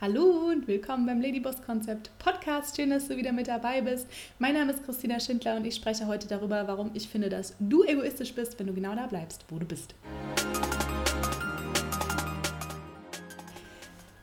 Hallo und willkommen beim Ladyboss Konzept Podcast. Schön, dass du wieder mit dabei bist. Mein Name ist Christina Schindler und ich spreche heute darüber, warum ich finde, dass du egoistisch bist, wenn du genau da bleibst, wo du bist.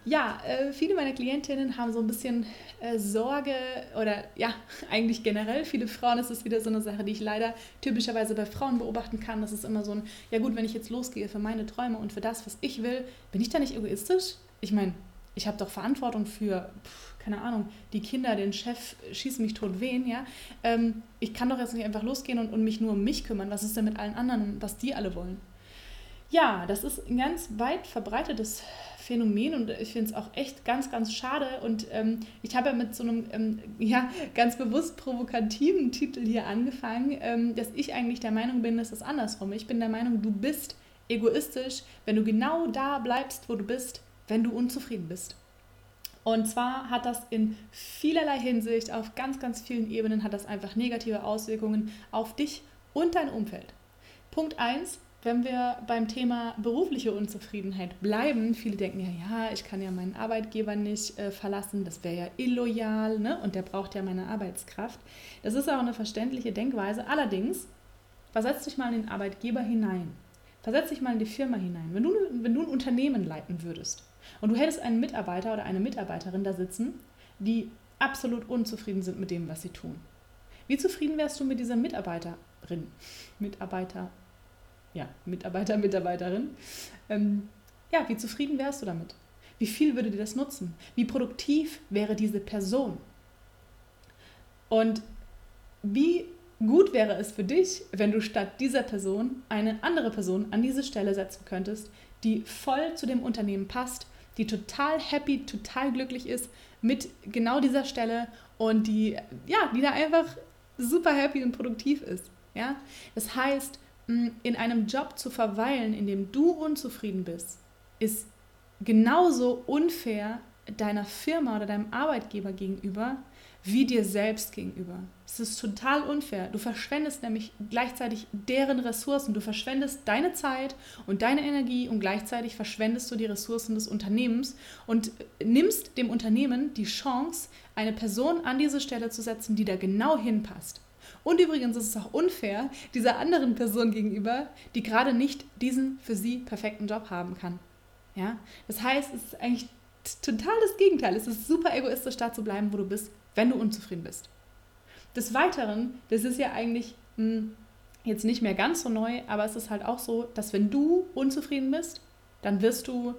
Ja, äh, viele meiner Klientinnen haben so ein bisschen äh, Sorge oder ja, eigentlich generell viele Frauen ist es wieder so eine Sache, die ich leider typischerweise bei Frauen beobachten kann. Das ist immer so ein, ja gut, wenn ich jetzt losgehe für meine Träume und für das, was ich will, bin ich da nicht egoistisch? Ich meine, ich habe doch Verantwortung für, pf, keine Ahnung, die Kinder, den Chef, schießen mich tot wen, ja. Ähm, ich kann doch jetzt nicht einfach losgehen und, und mich nur um mich kümmern. Was ist denn mit allen anderen, was die alle wollen? Ja, das ist ein ganz weit verbreitetes Phänomen und ich finde es auch echt ganz, ganz schade. Und ähm, ich habe ja mit so einem ähm, ja, ganz bewusst provokativen Titel hier angefangen, ähm, dass ich eigentlich der Meinung bin, es ist andersrum. Ich bin der Meinung, du bist egoistisch, wenn du genau da bleibst, wo du bist, wenn du unzufrieden bist. Und zwar hat das in vielerlei Hinsicht, auf ganz, ganz vielen Ebenen, hat das einfach negative Auswirkungen auf dich und dein Umfeld. Punkt 1, wenn wir beim Thema berufliche Unzufriedenheit bleiben, viele denken ja, ja, ich kann ja meinen Arbeitgeber nicht äh, verlassen, das wäre ja illoyal ne? und der braucht ja meine Arbeitskraft. Das ist auch eine verständliche Denkweise. Allerdings, versetz dich mal in den Arbeitgeber hinein. Versetz dich mal in die Firma hinein. Wenn du, wenn du ein Unternehmen leiten würdest, und du hättest einen Mitarbeiter oder eine Mitarbeiterin da sitzen, die absolut unzufrieden sind mit dem, was sie tun. Wie zufrieden wärst du mit dieser Mitarbeiterin? Mitarbeiter, ja, Mitarbeiter, Mitarbeiterin. Ähm, ja, wie zufrieden wärst du damit? Wie viel würde dir das nutzen? Wie produktiv wäre diese Person? Und wie gut wäre es für dich, wenn du statt dieser Person eine andere Person an diese Stelle setzen könntest, die voll zu dem Unternehmen passt, die total happy, total glücklich ist mit genau dieser Stelle und die, ja, die da einfach super happy und produktiv ist. Ja? Das heißt, in einem Job zu verweilen, in dem du unzufrieden bist, ist genauso unfair deiner Firma oder deinem Arbeitgeber gegenüber, wie dir selbst gegenüber. Es ist total unfair. Du verschwendest nämlich gleichzeitig deren Ressourcen. Du verschwendest deine Zeit und deine Energie und gleichzeitig verschwendest du die Ressourcen des Unternehmens und nimmst dem Unternehmen die Chance, eine Person an diese Stelle zu setzen, die da genau hinpasst. Und übrigens ist es auch unfair dieser anderen Person gegenüber, die gerade nicht diesen für sie perfekten Job haben kann. Ja? Das heißt, es ist eigentlich total das Gegenteil. Es ist super egoistisch, da zu bleiben, wo du bist, wenn du unzufrieden bist. Des Weiteren, das ist ja eigentlich mh, hm, jetzt nicht mehr ganz so neu, aber es ist halt auch so, dass wenn du unzufrieden bist, dann wirst du,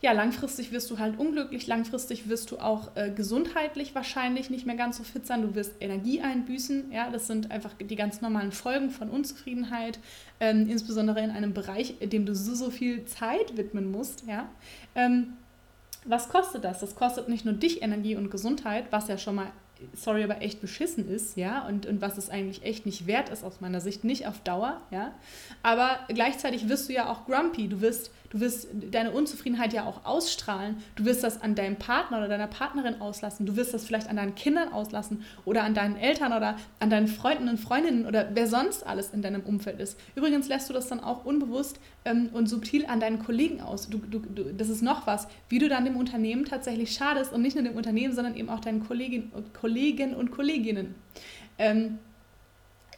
ja, langfristig wirst du halt unglücklich, langfristig wirst du auch äh, gesundheitlich wahrscheinlich nicht mehr ganz so fit sein, du wirst Energie einbüßen, ja, das sind einfach die ganz normalen Folgen von Unzufriedenheit, ähm, insbesondere in einem Bereich, dem du so, so viel Zeit widmen musst, ja. Ähm, was kostet das? Das kostet nicht nur dich Energie und Gesundheit, was ja schon mal, sorry, aber echt beschissen ist, ja, und, und was es eigentlich echt nicht wert ist aus meiner Sicht, nicht auf Dauer, ja. Aber gleichzeitig wirst du ja auch grumpy, du wirst Du wirst deine Unzufriedenheit ja auch ausstrahlen. Du wirst das an deinem Partner oder deiner Partnerin auslassen. Du wirst das vielleicht an deinen Kindern auslassen oder an deinen Eltern oder an deinen Freunden und Freundinnen oder wer sonst alles in deinem Umfeld ist. Übrigens lässt du das dann auch unbewusst ähm, und subtil an deinen Kollegen aus. Du, du, du, das ist noch was, wie du dann dem Unternehmen tatsächlich schadest und nicht nur dem Unternehmen, sondern eben auch deinen Kollegin, Kollegen und Kolleginnen. Ähm,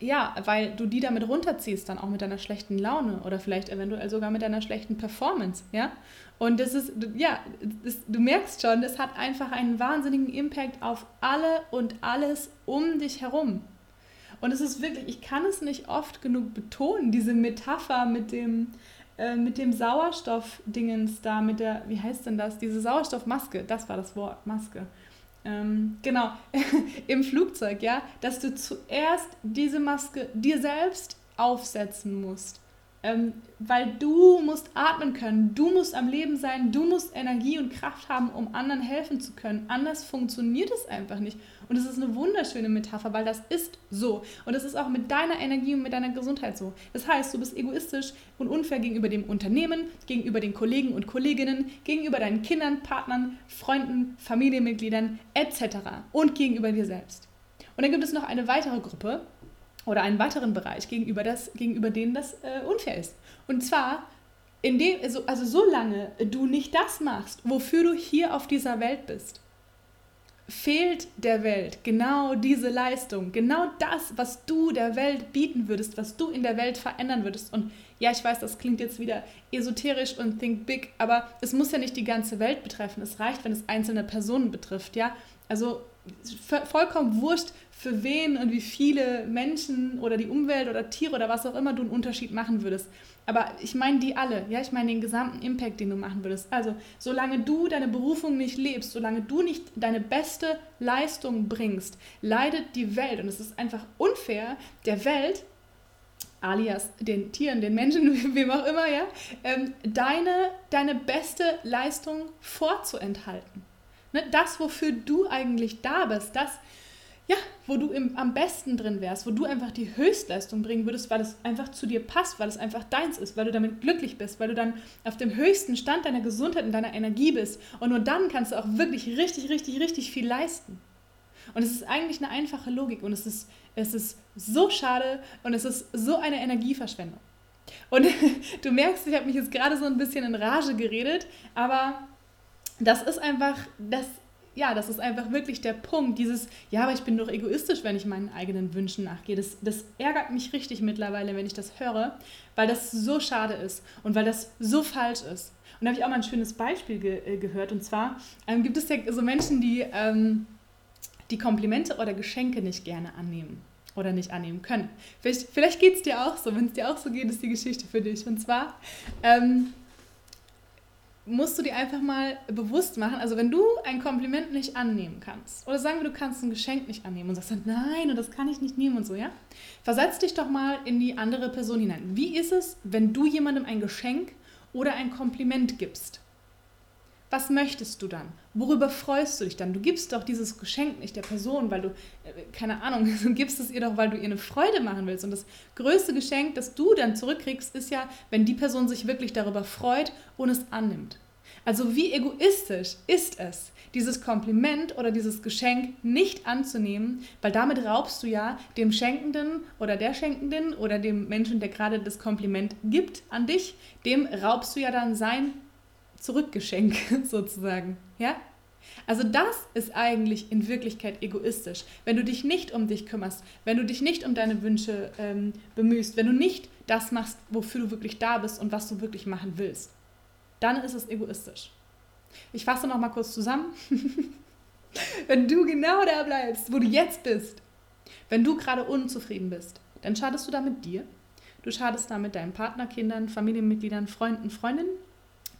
ja, weil du die damit runterziehst, dann auch mit deiner schlechten Laune oder vielleicht eventuell sogar mit deiner schlechten Performance, ja. Und das ist, ja, das, du merkst schon, das hat einfach einen wahnsinnigen Impact auf alle und alles um dich herum. Und es ist wirklich, ich kann es nicht oft genug betonen, diese Metapher mit dem, äh, mit dem Sauerstoff-Dingens da, mit der, wie heißt denn das? Diese Sauerstoffmaske, das war das Wort, Maske ähm, genau, im Flugzeug, ja, dass du zuerst diese Maske dir selbst aufsetzen musst. Ähm, weil du musst atmen können, du musst am Leben sein, du musst Energie und Kraft haben, um anderen helfen zu können. Anders funktioniert es einfach nicht. Und es ist eine wunderschöne Metapher, weil das ist so. Und es ist auch mit deiner Energie und mit deiner Gesundheit so. Das heißt, du bist egoistisch und unfair gegenüber dem Unternehmen, gegenüber den Kollegen und Kolleginnen, gegenüber deinen Kindern, Partnern, Freunden, Familienmitgliedern etc. und gegenüber dir selbst. Und dann gibt es noch eine weitere Gruppe oder einen weiteren Bereich, gegenüber, das, gegenüber denen das äh, unfair ist. Und zwar dem, also, also solange du nicht das machst, wofür du hier auf dieser Welt bist, fehlt der Welt genau diese Leistung, genau das, was du der Welt bieten würdest, was du in der Welt verändern würdest. Und ja, ich weiß, das klingt jetzt wieder esoterisch und think big, aber es muss ja nicht die ganze Welt betreffen. Es reicht, wenn es einzelne Personen betrifft, ja. Also vollkommen wurscht, für wen und wie viele Menschen oder die Umwelt oder Tiere oder was auch immer du einen Unterschied machen würdest. Aber ich meine die alle, ja, ich meine den gesamten Impact, den du machen würdest. Also, solange du deine Berufung nicht lebst, solange du nicht deine beste Leistung bringst, leidet die Welt. Und es ist einfach unfair, der Welt alias den Tieren, den Menschen, wem auch immer, ja, ähm, deine, deine beste Leistung vorzuenthalten. Ne? Das, wofür du eigentlich da bist, das, ja, wo du im, am besten drin wärst, wo du einfach die Höchstleistung bringen würdest, weil es einfach zu dir passt, weil es einfach deins ist, weil du damit glücklich bist, weil du dann auf dem höchsten Stand deiner Gesundheit und deiner Energie bist. Und nur dann kannst du auch wirklich richtig, richtig, richtig viel leisten. Und es ist eigentlich eine einfache Logik und es ist, es ist so schade und es ist so eine Energieverschwendung. Und du merkst, ich habe mich jetzt gerade so ein bisschen in Rage geredet, aber das ist einfach, das ja, das ist einfach wirklich der Punkt. Dieses, ja, aber ich bin doch egoistisch, wenn ich meinen eigenen Wünschen nachgehe. Das, das ärgert mich richtig mittlerweile, wenn ich das höre, weil das so schade ist und weil das so falsch ist. Und da habe ich auch mal ein schönes Beispiel ge äh, gehört. Und zwar ähm, gibt es ja so Menschen, die ähm, die Komplimente oder Geschenke nicht gerne annehmen oder nicht annehmen können. Vielleicht, vielleicht geht es dir auch so. Wenn es dir auch so geht, ist die Geschichte für dich. Und zwar ähm, musst du dir einfach mal bewusst machen, also wenn du ein Kompliment nicht annehmen kannst, oder sagen wir, du kannst ein Geschenk nicht annehmen und sagst dann, nein, und das kann ich nicht nehmen und so, ja? Versetz dich doch mal in die andere Person hinein. Wie ist es, wenn du jemandem ein Geschenk oder ein Kompliment gibst? Was möchtest du dann? Worüber freust du dich dann? Du gibst doch dieses Geschenk nicht der Person, weil du, äh, keine Ahnung, gibst es ihr doch, weil du ihr eine Freude machen willst. Und das größte Geschenk, das du dann zurückkriegst, ist ja, wenn die Person sich wirklich darüber freut und es annimmt. Also wie egoistisch ist es, dieses Kompliment oder dieses Geschenk nicht anzunehmen, weil damit raubst du ja dem Schenkenden oder der Schenkenden oder dem Menschen, der gerade das Kompliment gibt an dich, dem raubst du ja dann sein Zurückgeschenk sozusagen, ja? Also das ist eigentlich in Wirklichkeit egoistisch. Wenn du dich nicht um dich kümmerst, wenn du dich nicht um deine Wünsche ähm, bemühst, wenn du nicht das machst, wofür du wirklich da bist und was du wirklich machen willst, dann ist es egoistisch. Ich fasse noch mal kurz zusammen. wenn du genau da bleibst, wo du jetzt bist, wenn du gerade unzufrieden bist, dann schadest du damit dir, du schadest damit deinen Partner, Kindern, Familienmitgliedern, Freunden, Freundinnen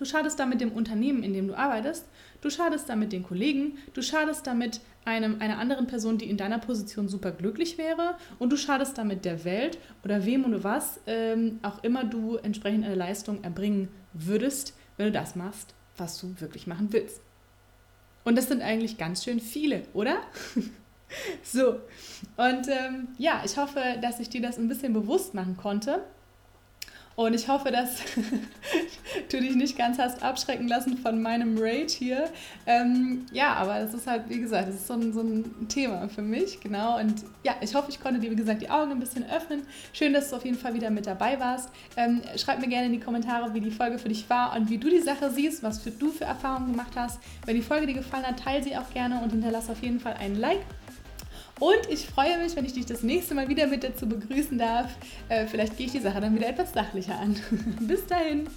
Du schadest damit dem Unternehmen, in dem du arbeitest. Du schadest damit den Kollegen. Du schadest damit einem, einer anderen Person, die in deiner Position super glücklich wäre. Und du schadest damit der Welt oder wem oder was ähm, auch immer du entsprechend eine Leistung erbringen würdest, wenn du das machst, was du wirklich machen willst. Und das sind eigentlich ganz schön viele, oder? so, und ähm, ja, ich hoffe, dass ich dir das ein bisschen bewusst machen konnte und ich hoffe, dass du dich nicht ganz hast abschrecken lassen von meinem Rage hier. Ähm, ja, aber das ist halt, wie gesagt, das ist so ein, so ein Thema für mich, genau. Und ja, ich hoffe, ich konnte dir, wie gesagt, die Augen ein bisschen öffnen. Schön, dass du auf jeden Fall wieder mit dabei warst. Ähm, schreib mir gerne in die Kommentare, wie die Folge für dich war und wie du die Sache siehst, was für, du für Erfahrungen gemacht hast. Wenn die Folge dir gefallen hat, teile sie auch gerne und hinterlass auf jeden Fall einen Like. Und ich freue mich, wenn ich dich das nächste Mal wieder mit dazu begrüßen darf. Äh, vielleicht gehe ich die Sache dann wieder etwas sachlicher an. Bis dahin.